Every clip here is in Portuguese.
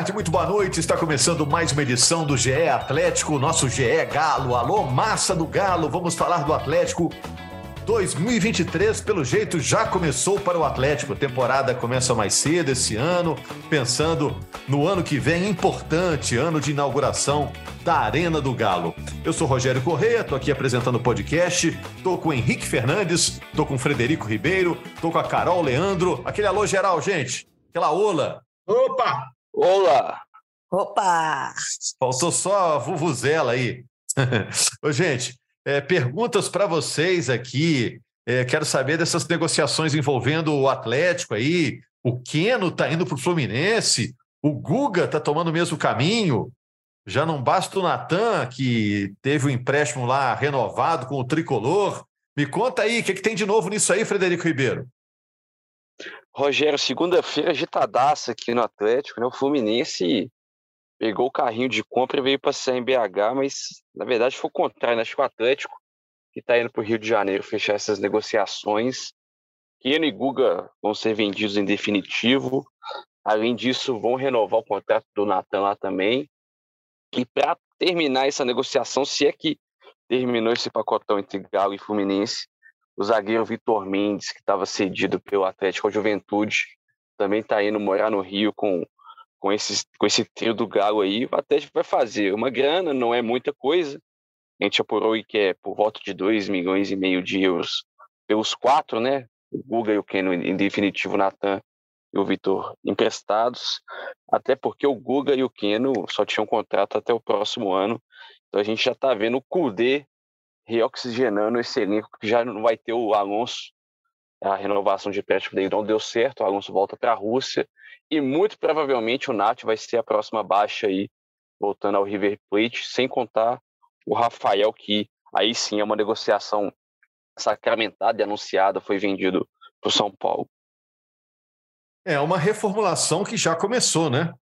Tarde, muito boa noite. Está começando mais uma edição do GE Atlético, nosso GE Galo. Alô, massa do Galo. Vamos falar do Atlético 2023, pelo jeito, já começou para o Atlético. A temporada começa mais cedo esse ano, pensando no ano que vem, importante, ano de inauguração da Arena do Galo. Eu sou Rogério Correia, estou aqui apresentando o podcast, estou com o Henrique Fernandes, estou com o Frederico Ribeiro, estou com a Carol Leandro. Aquele alô geral, gente. Aquela ola. Opa! Olá! Opa! Faltou só a Vuvuzela aí. Ô, gente, é, perguntas para vocês aqui. É, quero saber dessas negociações envolvendo o Atlético aí. O Keno está indo para o Fluminense. O Guga está tomando o mesmo caminho. Já não basta o Natan, que teve o um empréstimo lá renovado com o tricolor. Me conta aí, o que, que tem de novo nisso aí, Frederico Ribeiro? Rogério, segunda-feira agitadaça aqui no Atlético, né? O Fluminense pegou o carrinho de compra e veio passear em BH, mas na verdade foi o contrário, né? Acho que o Atlético, que está indo para o Rio de Janeiro fechar essas negociações, Keno e Guga vão ser vendidos em definitivo. Além disso, vão renovar o contrato do Natan lá também. E para terminar essa negociação, se é que terminou esse pacotão entre Galo e Fluminense, o zagueiro Vitor Mendes, que estava cedido pelo Atlético Juventude, também está indo morar no Rio com, com, esse, com esse trio do Galo aí. O Atlético vai fazer uma grana, não é muita coisa. A gente apurou que é por volta de 2 milhões e meio de euros pelos quatro, né? O Guga e o Keno, em definitivo, o Natan e o Vitor emprestados, até porque o Guga e o Keno só tinham contrato até o próximo ano. Então a gente já está vendo o Kudê reoxigenando esse elenco que já não vai ter o Alonso. A renovação de empréstimo dele não deu certo, o Alonso volta para a Rússia e muito provavelmente o Nath vai ser a próxima baixa aí, voltando ao River Plate, sem contar o Rafael, que aí sim é uma negociação sacramentada e anunciada, foi vendido para o São Paulo. É uma reformulação que já começou, né?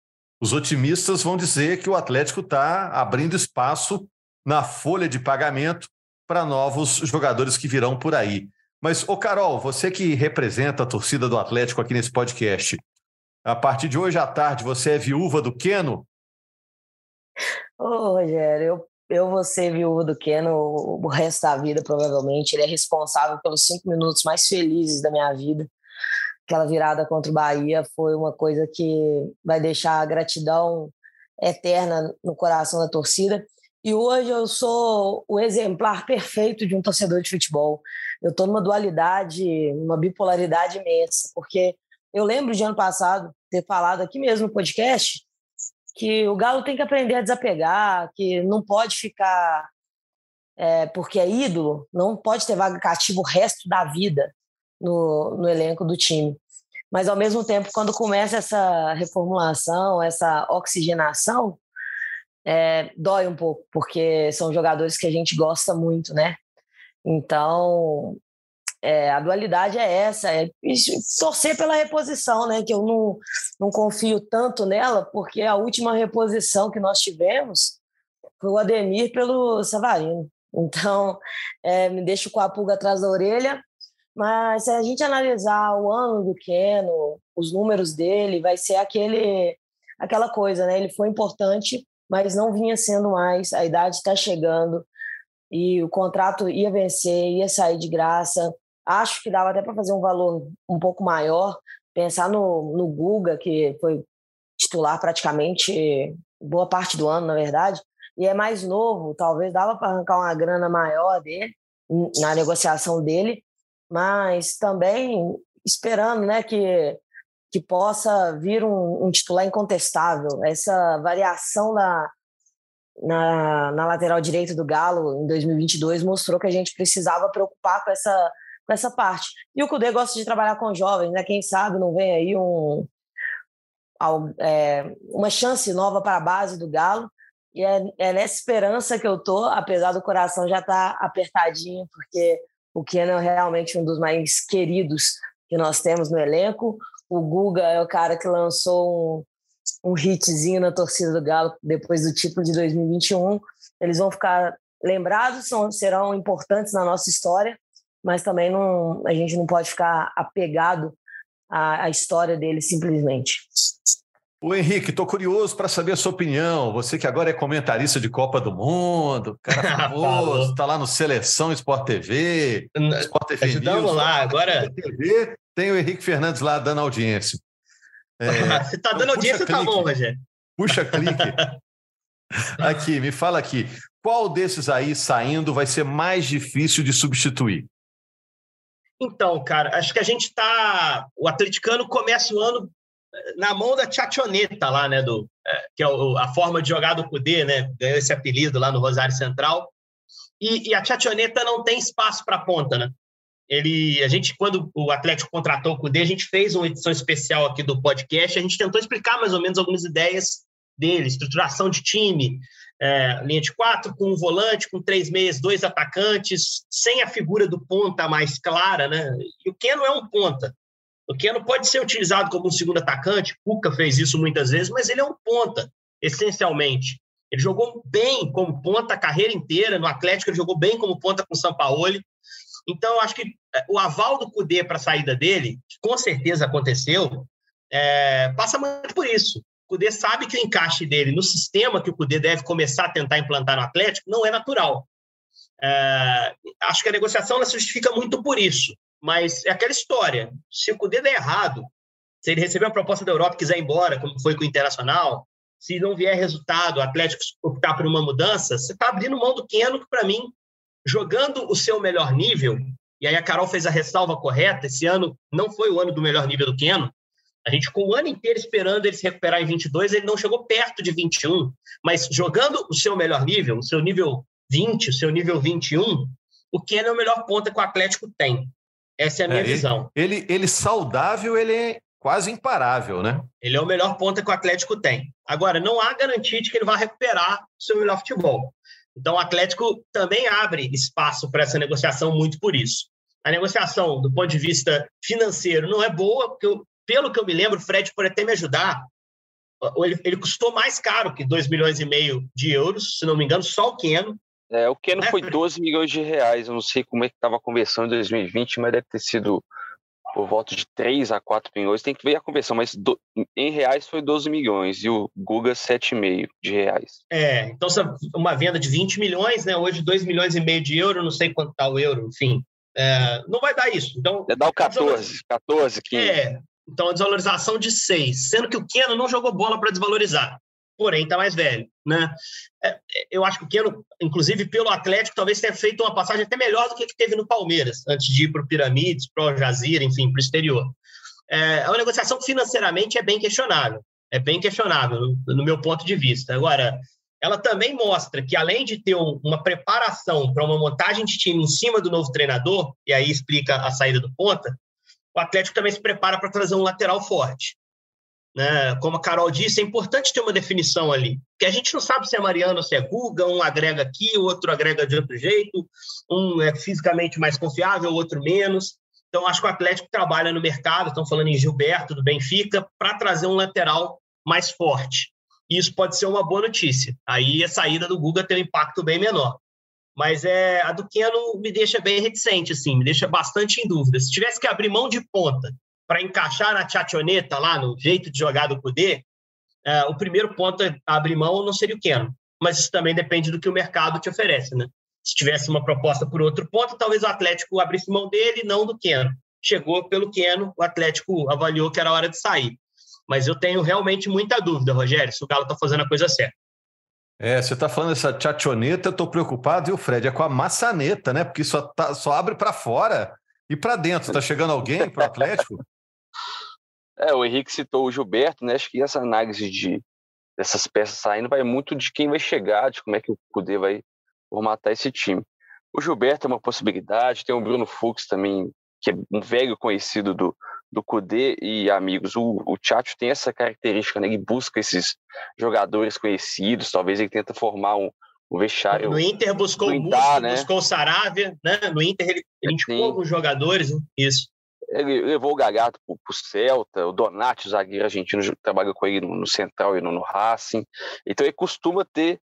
Os otimistas vão dizer que o Atlético está abrindo espaço na folha de pagamento para novos jogadores que virão por aí. Mas, ô Carol, você que representa a torcida do Atlético aqui nesse podcast, a partir de hoje à tarde você é viúva do Queno? Ô, Rogério, eu, eu vou ser viúva do Keno o resto da vida, provavelmente. Ele é responsável pelos cinco minutos mais felizes da minha vida. Aquela virada contra o Bahia foi uma coisa que vai deixar a gratidão eterna no coração da torcida. E hoje eu sou o exemplar perfeito de um torcedor de futebol. Eu estou numa dualidade, uma bipolaridade imensa, porque eu lembro de ano passado ter falado aqui mesmo no podcast que o Galo tem que aprender a desapegar, que não pode ficar é, porque é ídolo, não pode ter vaga cativa o resto da vida no, no elenco do time. Mas, ao mesmo tempo, quando começa essa reformulação, essa oxigenação, é, dói um pouco, porque são jogadores que a gente gosta muito, né? Então, é, a dualidade é essa, é torcer pela reposição, né? Que eu não, não confio tanto nela, porque a última reposição que nós tivemos foi o Ademir pelo Savarino. Então, é, me deixo com a pulga atrás da orelha, mas se a gente analisar o ano do Keno, os números dele, vai ser aquele, aquela coisa, né? Ele foi importante mas não vinha sendo mais. A idade está chegando e o contrato ia vencer, ia sair de graça. Acho que dava até para fazer um valor um pouco maior. Pensar no, no Guga, que foi titular praticamente boa parte do ano, na verdade, e é mais novo, talvez dava para arrancar uma grana maior dele na negociação dele, mas também esperando, né, que que possa vir um, um titular incontestável. Essa variação na, na, na, lateral direita do Galo em 2022 mostrou que a gente precisava preocupar com essa, com essa parte. E o Cudê gosta de trabalhar com jovens, né? Quem sabe não vem aí um, é, uma chance nova para a base do Galo. E é, é, nessa esperança que eu tô, apesar do coração já estar tá apertadinho, porque o Kenan é realmente um dos mais queridos que nós temos no elenco. O Guga é o cara que lançou um, um hitzinho na torcida do Galo depois do título de 2021. Eles vão ficar lembrados, são, serão importantes na nossa história, mas também não, a gente não pode ficar apegado à, à história deles simplesmente. O Henrique, estou curioso para saber a sua opinião. Você que agora é comentarista de Copa do Mundo, cara famoso, está lá no Seleção Sport TV, Sport TV Ajudamos News, lá, agora. TV, tem o Henrique Fernandes lá dando audiência. É, Você está dando audiência, tá bom, Rogério. Puxa clique. aqui, me fala aqui. Qual desses aí saindo vai ser mais difícil de substituir? Então, cara, acho que a gente está. O atleticano começa o ano na mão da Tchationeta lá, né? Do, é, que é o, a forma de jogar do Cudê, né? Ganhou esse apelido lá no Rosário Central. E, e a Tchationeta não tem espaço para ponta, né? Ele, a gente, quando o Atlético contratou o Cudê, a gente fez uma edição especial aqui do podcast. A gente tentou explicar mais ou menos algumas ideias dele, estruturação de time, é, linha de quatro, com um volante, com três meias, dois atacantes, sem a figura do ponta mais clara, né? E o Keno é um ponta. O Keno pode ser utilizado como um segundo atacante, Cuca fez isso muitas vezes, mas ele é um ponta, essencialmente. Ele jogou bem como ponta a carreira inteira, no Atlético ele jogou bem como ponta com o Sampaoli. Então, acho que é, o aval do Cudê para a saída dele, que com certeza aconteceu, é, passa muito por isso. O Cudê sabe que o encaixe dele no sistema que o Cudê deve começar a tentar implantar no Atlético não é natural. É, acho que a negociação se justifica muito por isso. Mas é aquela história. Se o Cudê der errado, se ele receber uma proposta da Europa e quiser ir embora, como foi com o Internacional, se não vier resultado, o Atlético optar por uma mudança, você está abrindo mão do Keno, que para mim, jogando o seu melhor nível, e aí a Carol fez a ressalva correta, esse ano não foi o ano do melhor nível do Keno, a gente ficou o ano inteiro esperando ele se recuperar em 22, ele não chegou perto de 21, mas jogando o seu melhor nível, o seu nível 20, o seu nível 21, o Keno é o melhor ponta que o Atlético tem. Essa é a minha é, visão. Ele, ele saudável, ele é quase imparável, né? Ele é o melhor ponta que o Atlético tem. Agora, não há garantia de que ele vai recuperar o seu melhor futebol. Então, o Atlético também abre espaço para essa negociação muito por isso. A negociação, do ponto de vista financeiro, não é boa, porque eu pelo que eu me lembro, o Fred pode até me ajudar. Ele, ele custou mais caro que 2 milhões e meio de euros, se não me engano, só o Keno. É, o Keno né? foi 12 milhões de reais. Eu não sei como é que estava a conversão em 2020, mas deve ter sido por volta de 3 a 4 milhões. Tem que ver a conversão, mas do, em reais foi 12 milhões e o Guga 7,5 de reais. É, então uma venda de 20 milhões, né? Hoje 2 milhões e meio de euro, não sei quanto está o euro, enfim. É, não vai dar isso. Então, é dar o 14, 14, 15. É, então, a desvalorização de 6, sendo que o Keno não jogou bola para desvalorizar, porém está mais velho. Né? É, eu acho que o Keno, inclusive pelo Atlético, talvez tenha feito uma passagem até melhor do que, que teve no Palmeiras, antes de ir para o Piramides, para o Jazira, enfim, para o exterior. É, é uma negociação que financeiramente é bem questionável, é bem questionável, no, no meu ponto de vista. Agora, ela também mostra que, além de ter um, uma preparação para uma montagem de time em cima do novo treinador, e aí explica a saída do ponta, o Atlético também se prepara para trazer um lateral forte. Né? Como a Carol disse, é importante ter uma definição ali, porque a gente não sabe se é Mariano ou se é Guga, um agrega aqui, o outro agrega de outro jeito, um é fisicamente mais confiável, o outro menos. Então, acho que o Atlético trabalha no mercado, estão falando em Gilberto, do Benfica, para trazer um lateral mais forte. E isso pode ser uma boa notícia. Aí a saída do Guga tem um impacto bem menor. Mas é, a do Keno me deixa bem reticente, assim, me deixa bastante em dúvida. Se tivesse que abrir mão de ponta para encaixar na chationeta lá, no jeito de jogar do Kudê, é, o primeiro ponto abrir mão não seria o Keno. Mas isso também depende do que o mercado te oferece, né? Se tivesse uma proposta por outro ponto, talvez o Atlético abrisse mão dele, não do Keno. Chegou pelo Keno, o Atlético avaliou que era hora de sair. Mas eu tenho realmente muita dúvida, Rogério, se o Galo está fazendo a coisa certa. É, você está falando dessa tchachoneta, eu estou preocupado, e o Fred? É com a maçaneta, né? Porque só, tá, só abre para fora e para dentro. Está chegando alguém para o Atlético? É, o Henrique citou o Gilberto, né? Acho que essa análise de dessas peças saindo vai muito de quem vai chegar, de como é que o Cudê vai formatar esse time. O Gilberto é uma possibilidade, tem o Bruno Fux também, que é um velho conhecido do, do Cudê e amigos, o, o Tchatcho tem essa característica, né? Ele busca esses jogadores conhecidos, talvez ele tenta formar um, um vestiário. No Inter buscou o Musto, né? buscou o Saravia, né? No Inter ele, ele indicou alguns jogadores, né? isso. Ele levou o Gagato para o Celta, o Donati, o zagueiro argentino, trabalha com ele no, Central e no, no, Racing. Então ele costuma ter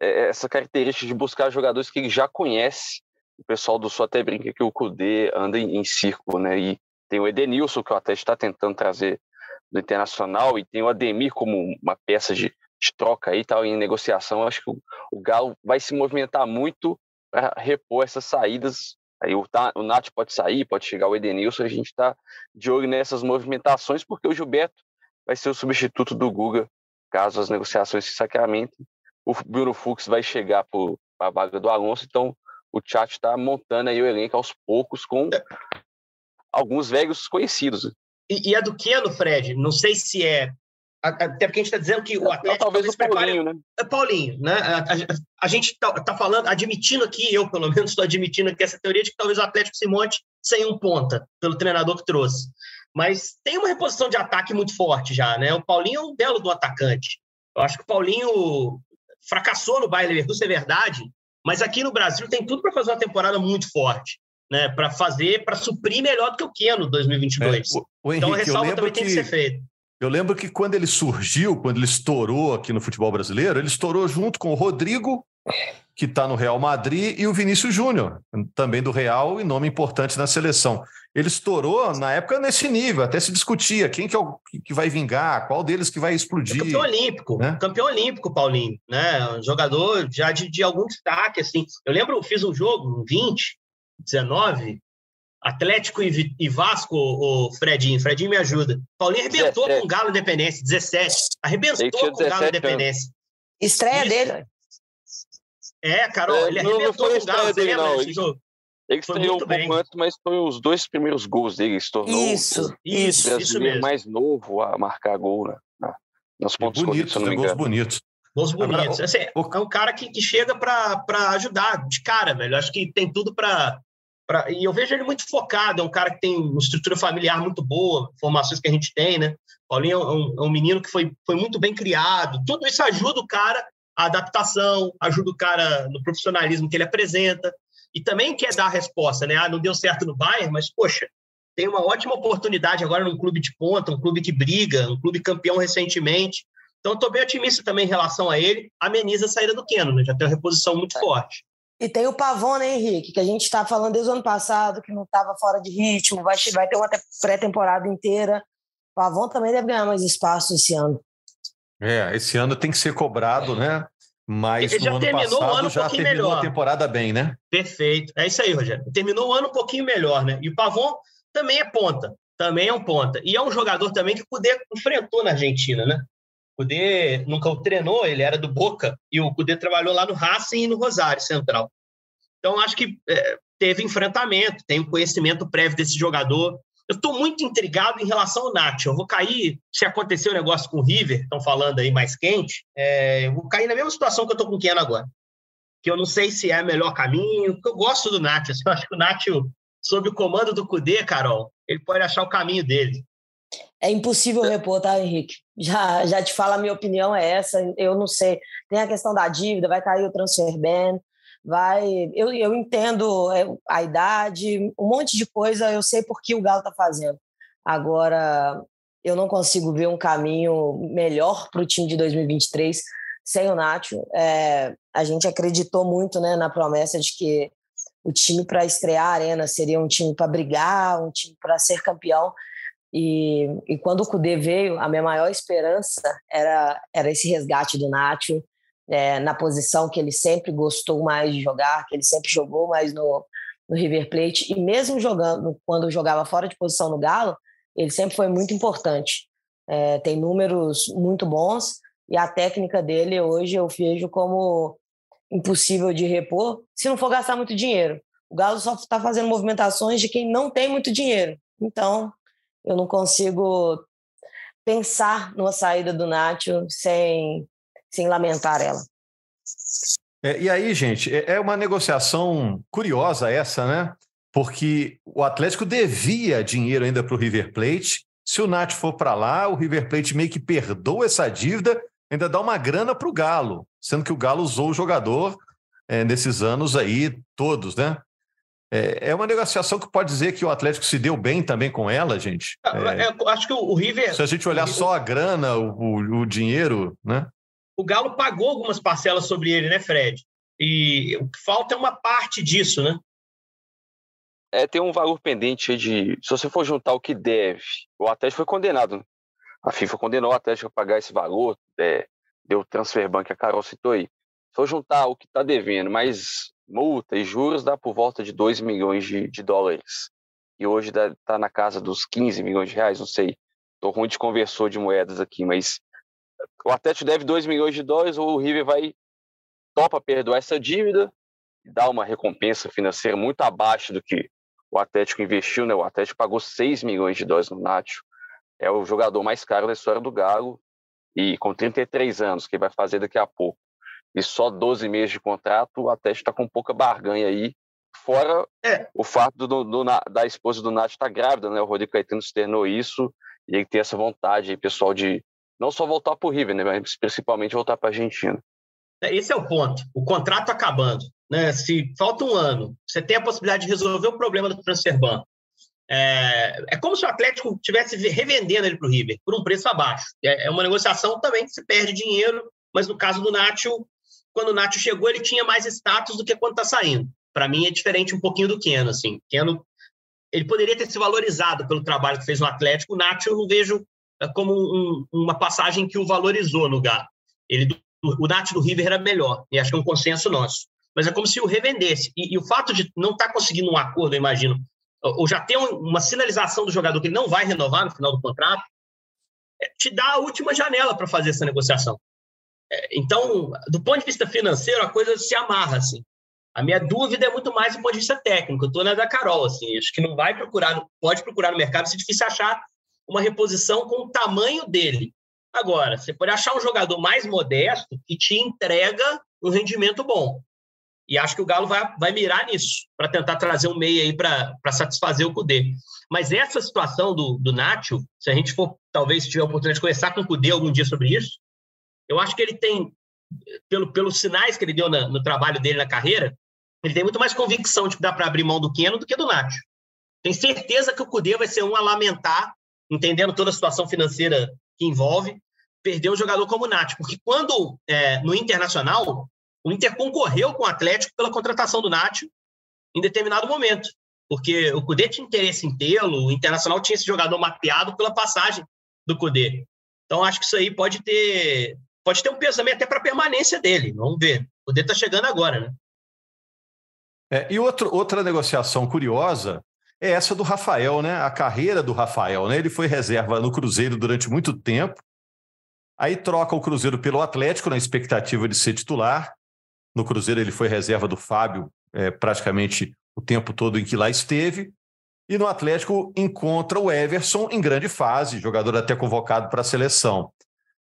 é, essa característica de buscar jogadores que ele já conhece. O pessoal do Sul até brinca que o Cudê anda em, em círculo, né? E tem o Edenilson, que o Atlético está tentando trazer do Internacional, e tem o Ademir como uma peça de, de troca aí, tal, em negociação. Acho que o, o Galo vai se movimentar muito para repor essas saídas. Aí o, o Nath pode sair, pode chegar o Edenilson, a gente está de olho nessas movimentações, porque o Gilberto vai ser o substituto do Guga, caso as negociações se sacramentem. O Bruno Fux vai chegar para a vaga do Alonso, então o chat está montando aí o elenco aos poucos com é alguns velhos conhecidos. E, e a do Keno, Fred, não sei se é. Até porque a gente está dizendo que o Atlético. Talvez o Paulinho, né? É Paulinho, né? A, a, a gente está tá falando, admitindo aqui, eu pelo menos estou admitindo aqui essa teoria de que talvez o Atlético se monte sem um ponta, pelo treinador que trouxe. Mas tem uma reposição de ataque muito forte já, né? O Paulinho é um belo do atacante. Eu acho que o Paulinho fracassou no Bayern Leverkusen, é verdade, mas aqui no Brasil tem tudo para fazer uma temporada muito forte né, para fazer, para suprir melhor do que o Keno 2022. É, o, o então, Henrique, então a ressalva também que, tem que ser feita. Eu lembro que quando ele surgiu, quando ele estourou aqui no futebol brasileiro, ele estourou junto com o Rodrigo, que está no Real Madrid, e o Vinícius Júnior, também do Real e nome importante na seleção. Ele estourou na época nesse nível, até se discutia quem que, é o, que vai vingar, qual deles que vai explodir. É campeão olímpico, né? campeão olímpico, Paulinho, né? Um jogador já de, de algum destaque, assim. Eu lembro, eu fiz um jogo, um 20, 19, Atlético e, e Vasco, o Fredinho, Fredinho me ajuda. Paulinho arrebentou 17. com o Galo Independência, 17. Arrebentou com o Galo Independência. Estreia Isso. dele. É, Carol, é, ele arrebentou com o Galo, dele, não. Ele, ele estreou um pouco bem. antes, mas foi os dois primeiros gols dele. Se tornou isso, isso, o isso mesmo. mais novo a marcar gol né? nos pontos bonitos, corridos, gols bonitos. Gols bonitos. Assim, é um cara que, que chega para ajudar de cara, velho. Acho que tem tudo para Pra, e eu vejo ele muito focado, é um cara que tem uma estrutura familiar muito boa, formações que a gente tem, né? Paulinho é um, é um menino que foi, foi muito bem criado. Tudo isso ajuda o cara a adaptação, ajuda o cara no profissionalismo que ele apresenta. E também quer dar a resposta, né? Ah, não deu certo no Bayern, mas, poxa, tem uma ótima oportunidade agora num clube de ponta, um clube que briga, um clube campeão recentemente. Então, estou bem otimista também em relação a ele. Ameniza a saída do Keno, né? Já tem uma reposição muito é. forte. E tem o Pavon, né, Henrique? Que a gente está falando desde o ano passado, que não estava fora de ritmo, vai, vai ter uma pré-temporada inteira. O Pavon também deve ganhar mais espaço esse ano. É, esse ano tem que ser cobrado, né? Mas Ele já ano terminou passado, o ano um já pouquinho terminou melhor. a temporada bem, né? Perfeito. É isso aí, Rogério. Terminou o ano um pouquinho melhor, né? E o Pavon também é ponta. Também é um ponta. E é um jogador também que o Cudê enfrentou na Argentina, né? Cudê nunca o treinou, ele era do Boca, e o Cudê trabalhou lá no Racing e no Rosário Central. Então, acho que é, teve enfrentamento, tem um conhecimento prévio desse jogador. Eu estou muito intrigado em relação ao Nacho. Eu vou cair, se acontecer o um negócio com o River, estão falando aí mais quente, é, eu vou cair na mesma situação que eu estou com o Keno agora. Que eu não sei se é o melhor caminho, eu gosto do. Assim, eu acho que o Nacho, sob o comando do Cudê, Carol, ele pode achar o caminho dele. É impossível repor, tá, Henrique? Já, já te falo, a minha opinião é essa. Eu não sei. Tem a questão da dívida, vai cair o transfer ban, vai. Eu, eu entendo é, a idade, um monte de coisa, eu sei por que o Galo está fazendo. Agora, eu não consigo ver um caminho melhor para o time de 2023 sem o Nacho. É, a gente acreditou muito né, na promessa de que o time para estrear a Arena seria um time para brigar, um time para ser campeão. E, e quando o Cudê veio, a minha maior esperança era, era esse resgate do Nacho é, na posição que ele sempre gostou mais de jogar, que ele sempre jogou mais no, no River Plate. E mesmo jogando, quando jogava fora de posição no Galo, ele sempre foi muito importante. É, tem números muito bons e a técnica dele hoje eu vejo como impossível de repor se não for gastar muito dinheiro. O Galo só está fazendo movimentações de quem não tem muito dinheiro. Então, eu não consigo pensar numa saída do Nacho sem, sem lamentar ela. É, e aí, gente, é, é uma negociação curiosa essa, né? porque o Atlético devia dinheiro ainda para o River Plate. Se o Nath for para lá, o River Plate meio que perdoa essa dívida, ainda dá uma grana para o Galo, sendo que o Galo usou o jogador é, nesses anos aí todos, né? É, é, uma negociação que pode dizer que o Atlético se deu bem também com ela, gente. É, é acho que o River. Se a gente olhar só a grana, o, o, o, dinheiro, né? O Galo pagou algumas parcelas sobre ele, né, Fred? E o que falta é uma parte disso, né? É, tem um valor pendente de. Se você for juntar o que deve, o Atlético foi condenado. Né? A FIFA condenou o Atlético a pagar esse valor, é, deu transfer bank, a Carol citou aí. Se for juntar o que está devendo, mais multa e juros dá por volta de 2 milhões de, de dólares. E hoje está na casa dos 15 milhões de reais, não sei. Estou ruim de conversor de moedas aqui, mas o Atlético deve 2 milhões de dólares, o River vai topa perdoar essa dívida e dar uma recompensa financeira muito abaixo do que o Atlético investiu, né? O Atlético pagou 6 milhões de dólares no Nacho. É o jogador mais caro da história do Galo e com 33 anos, que vai fazer daqui a pouco e só 12 meses de contrato, o Atlético está com pouca barganha aí. Fora é. o fato do, do, da esposa do Nath estar tá grávida, né? O Rodrigo Caetano externou isso e ele tem essa vontade aí, pessoal, de não só voltar para o River, né? Mas principalmente voltar para a Argentina. É, esse é o ponto. O contrato acabando. Né? Se falta um ano, você tem a possibilidade de resolver o problema do transfer ban. É, é como se o Atlético estivesse revendendo ele para o River por um preço abaixo. É, é uma negociação também que se perde dinheiro, mas no caso do Nacho, quando o Nacho chegou, ele tinha mais status do que quando está saindo. Para mim é diferente um pouquinho do Keno, assim. Keno, ele poderia ter se valorizado pelo trabalho que fez no Atlético. O Nacho eu não vejo é, como um, uma passagem que o valorizou no Galo. Ele, o Nacho do River era melhor, e acho que é um consenso nosso. Mas é como se o revendesse. E, e o fato de não estar tá conseguindo um acordo, eu imagino, ou já ter uma sinalização do jogador que ele não vai renovar no final do contrato, é, te dá a última janela para fazer essa negociação. Então, do ponto de vista financeiro, a coisa se amarra, assim. A minha dúvida é muito mais do ponto de vista técnico. Eu estou na da Carol, assim. Acho que não vai procurar, pode procurar no mercado, se é difícil achar uma reposição com o tamanho dele. Agora, você pode achar um jogador mais modesto que te entrega um rendimento bom. E acho que o Galo vai, vai mirar nisso, para tentar trazer um meio aí para satisfazer o Cudê. Mas essa situação do, do Nacho, se a gente for, talvez, tiver a oportunidade de conversar com o Cudê algum dia sobre isso, eu acho que ele tem, pelo, pelos sinais que ele deu na, no trabalho dele na carreira, ele tem muito mais convicção de que dá para abrir mão do Keno do que do Nacho. Tem certeza que o Cudê vai ser um a lamentar, entendendo toda a situação financeira que envolve, perder um jogador como o Nacho. Porque quando, é, no Internacional, o Inter concorreu com o Atlético pela contratação do Nacho em determinado momento. Porque o Cudê tinha interesse em tê-lo, o Internacional tinha esse jogador mapeado pela passagem do Cudê. Então, acho que isso aí pode ter pode ter um peso também até para a permanência dele. Vamos ver. O D está chegando agora, né? É, e outro, outra negociação curiosa é essa do Rafael, né? A carreira do Rafael, né? Ele foi reserva no Cruzeiro durante muito tempo. Aí troca o Cruzeiro pelo Atlético na expectativa de ser titular. No Cruzeiro ele foi reserva do Fábio é, praticamente o tempo todo em que lá esteve. E no Atlético encontra o Everson em grande fase, jogador até convocado para a seleção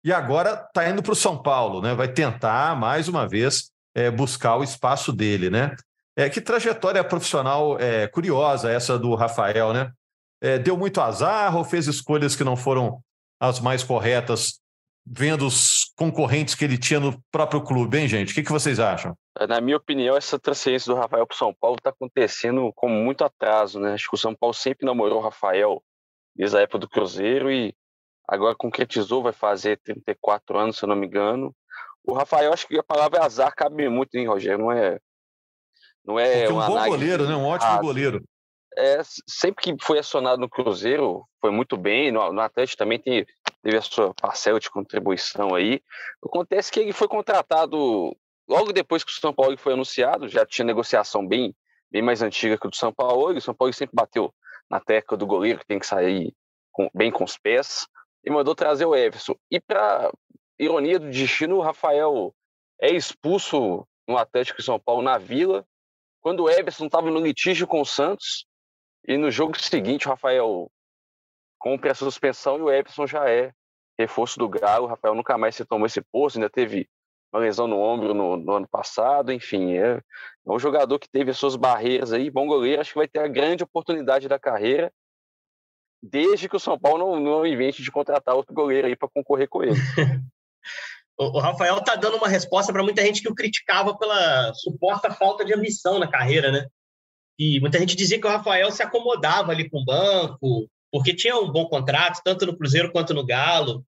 e agora está indo para o São Paulo, né? Vai tentar mais uma vez é, buscar o espaço dele, né? É, que trajetória profissional é, curiosa essa do Rafael, né? É, deu muito azar ou fez escolhas que não foram as mais corretas, vendo os concorrentes que ele tinha no próprio clube, hein, gente? O que, que vocês acham? É, na minha opinião, essa transferência do Rafael para o São Paulo está acontecendo com muito atraso, né? Acho que o São Paulo sempre namorou o Rafael desde a época do Cruzeiro e agora concretizou, vai fazer 34 anos, se eu não me engano. O Rafael, acho que a palavra azar cabe muito, hein, Rogério? Não é. Não é um bom goleiro, né? Um ótimo goleiro. É, sempre que foi acionado no Cruzeiro, foi muito bem. No, no Atlético também tem, teve a sua parcela de contribuição aí. Acontece que ele foi contratado logo depois que o São Paulo foi anunciado, já tinha negociação bem, bem mais antiga que o do São Paulo. E o São Paulo sempre bateu na tecla do goleiro que tem que sair com, bem com os pés e mandou trazer o Everson. E para ironia do destino, o Rafael é expulso no Atlético de São Paulo na Vila, quando o Everson estava no litígio com o Santos, e no jogo seguinte o Rafael cumpre a suspensão e o Everson já é reforço do Galo. O Rafael nunca mais se tomou esse posto, ainda teve uma lesão no ombro no, no ano passado, enfim, é, é, um jogador que teve as suas barreiras aí, bom goleiro, acho que vai ter a grande oportunidade da carreira, desde que o São Paulo não, não invente de contratar outro goleiro aí para concorrer com ele. o Rafael tá dando uma resposta para muita gente que o criticava pela suposta falta de ambição na carreira, né? E muita gente dizia que o Rafael se acomodava ali com o banco, porque tinha um bom contrato, tanto no Cruzeiro quanto no Galo,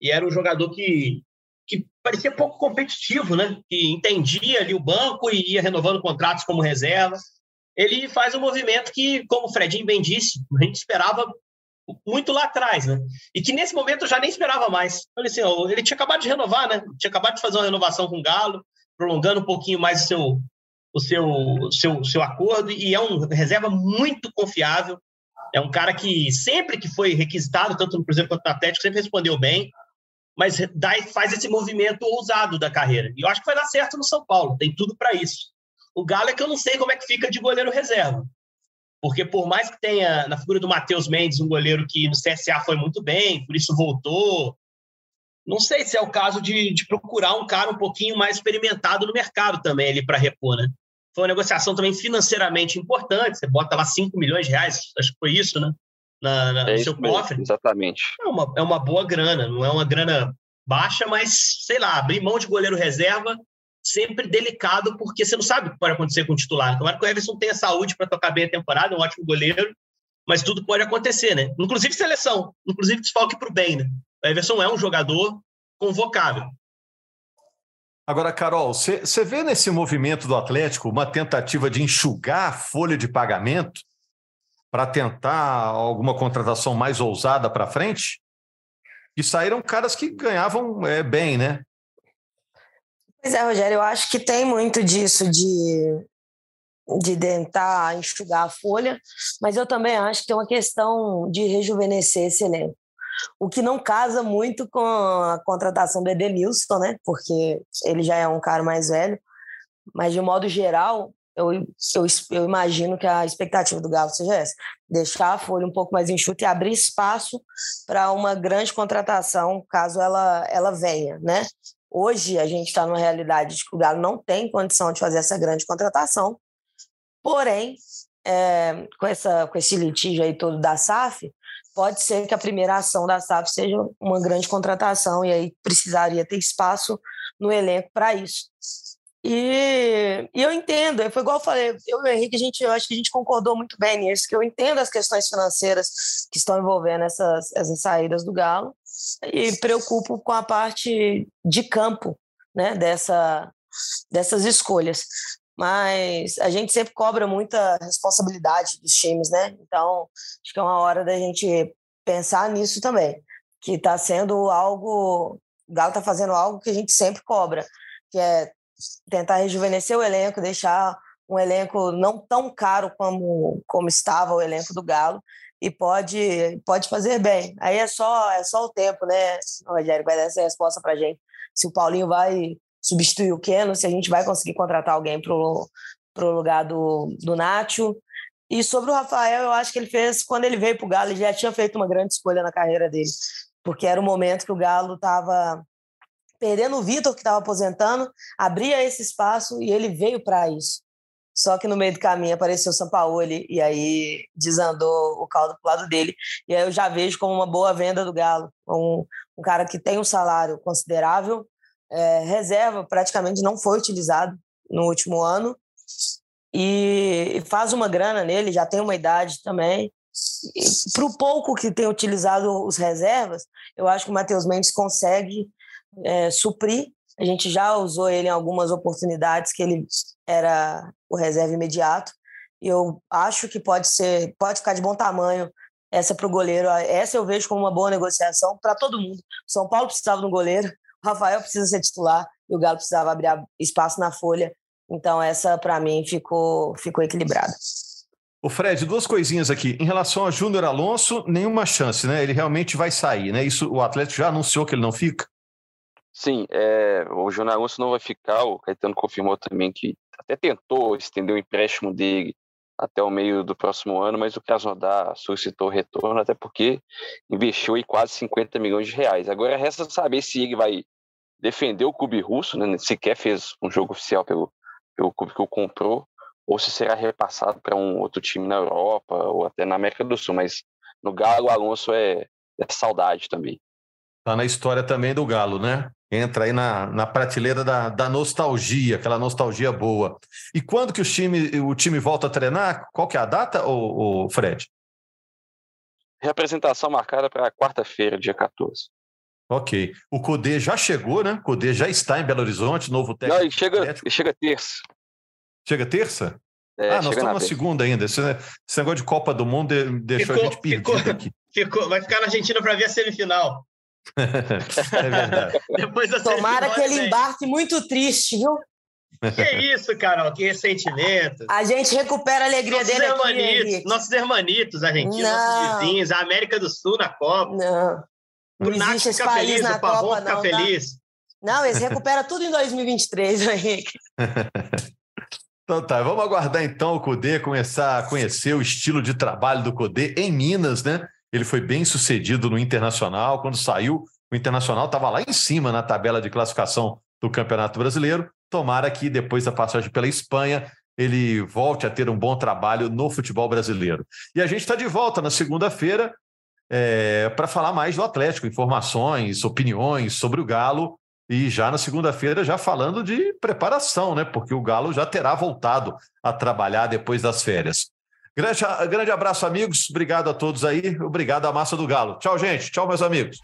e era um jogador que que parecia pouco competitivo, né? Que entendia ali o banco e ia renovando contratos como reserva. Ele faz um movimento que, como o Fredinho bem disse, a gente esperava muito lá atrás, né? E que nesse momento eu já nem esperava mais. Falei assim, ele tinha acabado de renovar, né? Tinha acabado de fazer uma renovação com o Galo, prolongando um pouquinho mais o seu, o seu, o seu, seu acordo, e é um reserva muito confiável. É um cara que sempre que foi requisitado, tanto no Cruzeiro quanto no Atlético, sempre respondeu bem mas dá, faz esse movimento ousado da carreira. E eu acho que vai dar certo no São Paulo, tem tudo para isso. O Galo é que eu não sei como é que fica de goleiro reserva. Porque por mais que tenha na figura do Matheus Mendes um goleiro que no CSA foi muito bem, por isso voltou, não sei se é o caso de, de procurar um cara um pouquinho mais experimentado no mercado também ali para repor, né? Foi uma negociação também financeiramente importante, você bota lá 5 milhões de reais, acho que foi isso, né? na, na, é no seu cofre. Exatamente. É uma, é uma boa grana, não é uma grana baixa, mas sei lá, abrir mão de goleiro reserva sempre delicado, porque você não sabe o que pode acontecer com o titular. Tomara que o Everson tenha saúde para tocar bem a temporada, é um ótimo goleiro, mas tudo pode acontecer, né? Inclusive seleção, inclusive desfalque para o bem, né? O Everson é um jogador convocável. Agora, Carol, você vê nesse movimento do Atlético uma tentativa de enxugar a folha de pagamento para tentar alguma contratação mais ousada para frente? E saíram caras que ganhavam é, bem, né? Pois é, Rogério, eu acho que tem muito disso de, de tentar enxugar a folha, mas eu também acho que tem uma questão de rejuvenescer esse elenco. O que não casa muito com a contratação do Edenilson, né? Porque ele já é um cara mais velho. Mas, de modo geral, eu, eu, eu imagino que a expectativa do Galo seja essa: deixar a folha um pouco mais enxuta e abrir espaço para uma grande contratação, caso ela, ela venha, né? Hoje a gente está numa realidade de que o Galo não tem condição de fazer essa grande contratação, porém, é, com, essa, com esse litígio aí todo da SAF, pode ser que a primeira ação da SAF seja uma grande contratação e aí precisaria ter espaço no elenco para isso. E, e, eu entendo, foi igual eu falei, eu e o Henrique, a gente, eu acho que a gente concordou muito bem nisso, que eu entendo as questões financeiras que estão envolvendo essas, essas saídas do Galo e preocupo com a parte de campo né, dessa, dessas escolhas. Mas a gente sempre cobra muita responsabilidade dos times, né? Então, acho que é uma hora da gente pensar nisso também, que está sendo algo, o Galo está fazendo algo que a gente sempre cobra, que é tentar rejuvenescer o elenco, deixar um elenco não tão caro como, como estava o elenco do Galo e pode, pode fazer bem. Aí é só, é só o tempo, né, Rogério, vai dar essa resposta para gente. Se o Paulinho vai substituir o Keno, se a gente vai conseguir contratar alguém para o lugar do, do Nacho. E sobre o Rafael, eu acho que ele fez, quando ele veio para o Galo, ele já tinha feito uma grande escolha na carreira dele, porque era o momento que o Galo estava perdendo o Vitor, que estava aposentando, abria esse espaço e ele veio para isso. Só que no meio do caminho apareceu o Sampaoli e aí desandou o caldo para o lado dele. E aí eu já vejo como uma boa venda do Galo. Um, um cara que tem um salário considerável, é, reserva praticamente não foi utilizado no último ano e faz uma grana nele, já tem uma idade também. Para o pouco que tem utilizado os reservas, eu acho que o Matheus Mendes consegue é, suprir. A gente já usou ele em algumas oportunidades que ele era o reserva imediato. E eu acho que pode ser, pode ficar de bom tamanho essa para o goleiro. Essa eu vejo como uma boa negociação para todo mundo. O São Paulo precisava de um goleiro, o Rafael precisa ser titular e o Galo precisava abrir espaço na folha. Então essa para mim ficou ficou equilibrada. O Fred, duas coisinhas aqui. Em relação a Júnior Alonso, nenhuma chance, né? Ele realmente vai sair, né? Isso o Atlético já anunciou que ele não fica? Sim, é, o Júnior Alonso não vai ficar, o Caetano confirmou também que até tentou estender o empréstimo dele até o meio do próximo ano, mas o Krasnodar solicitou retorno, até porque investiu aí quase 50 milhões de reais. Agora resta saber se ele vai defendeu o clube russo, né, sequer fez um jogo oficial pelo, pelo clube que o comprou, ou se será repassado para um outro time na Europa ou até na América do Sul. Mas no Galo, o Alonso é, é saudade também. Tá na história também do Galo, né? Entra aí na, na prateleira da, da nostalgia, aquela nostalgia boa. E quando que o time, o time volta a treinar? Qual que é a data, o, o Fred? Representação marcada para quarta-feira, dia 14. Ok. O Cudê já chegou, né? O Cudê já está em Belo Horizonte, novo técnico. Não, ele chega, ele chega terça. Chega terça? É, ah, nós estamos na segunda ainda. Esse, esse, negócio de Copa do Mundo deixou ficou, a gente perdido ficou, aqui. Ficou, vai ficar na Argentina para ver a semifinal. é verdade. Tomara que ele embarque muito triste, viu? Que isso, Carol, que ressentimento. A gente recupera a alegria nossos dele hermanitos, aqui, Nossos hermanitos argentinos, não. nossos vizinhos, a América do Sul na Copa. Não. Não o existe esse país feliz, na o Pavon Copa, fica não, tá? feliz. Tá? Não, eles recuperam tudo em 2023, Henrique. Então tá, vamos aguardar então o Cudê começar a conhecer o estilo de trabalho do Cudê em Minas, né? Ele foi bem sucedido no Internacional. Quando saiu, o Internacional estava lá em cima na tabela de classificação do Campeonato Brasileiro. Tomara que depois da passagem pela Espanha ele volte a ter um bom trabalho no futebol brasileiro. E a gente está de volta na segunda-feira é, para falar mais do Atlético, informações, opiniões sobre o Galo e já na segunda-feira, já falando de preparação, né? Porque o Galo já terá voltado a trabalhar depois das férias. Grande, grande abraço, amigos. Obrigado a todos aí. Obrigado à massa do Galo. Tchau, gente. Tchau, meus amigos.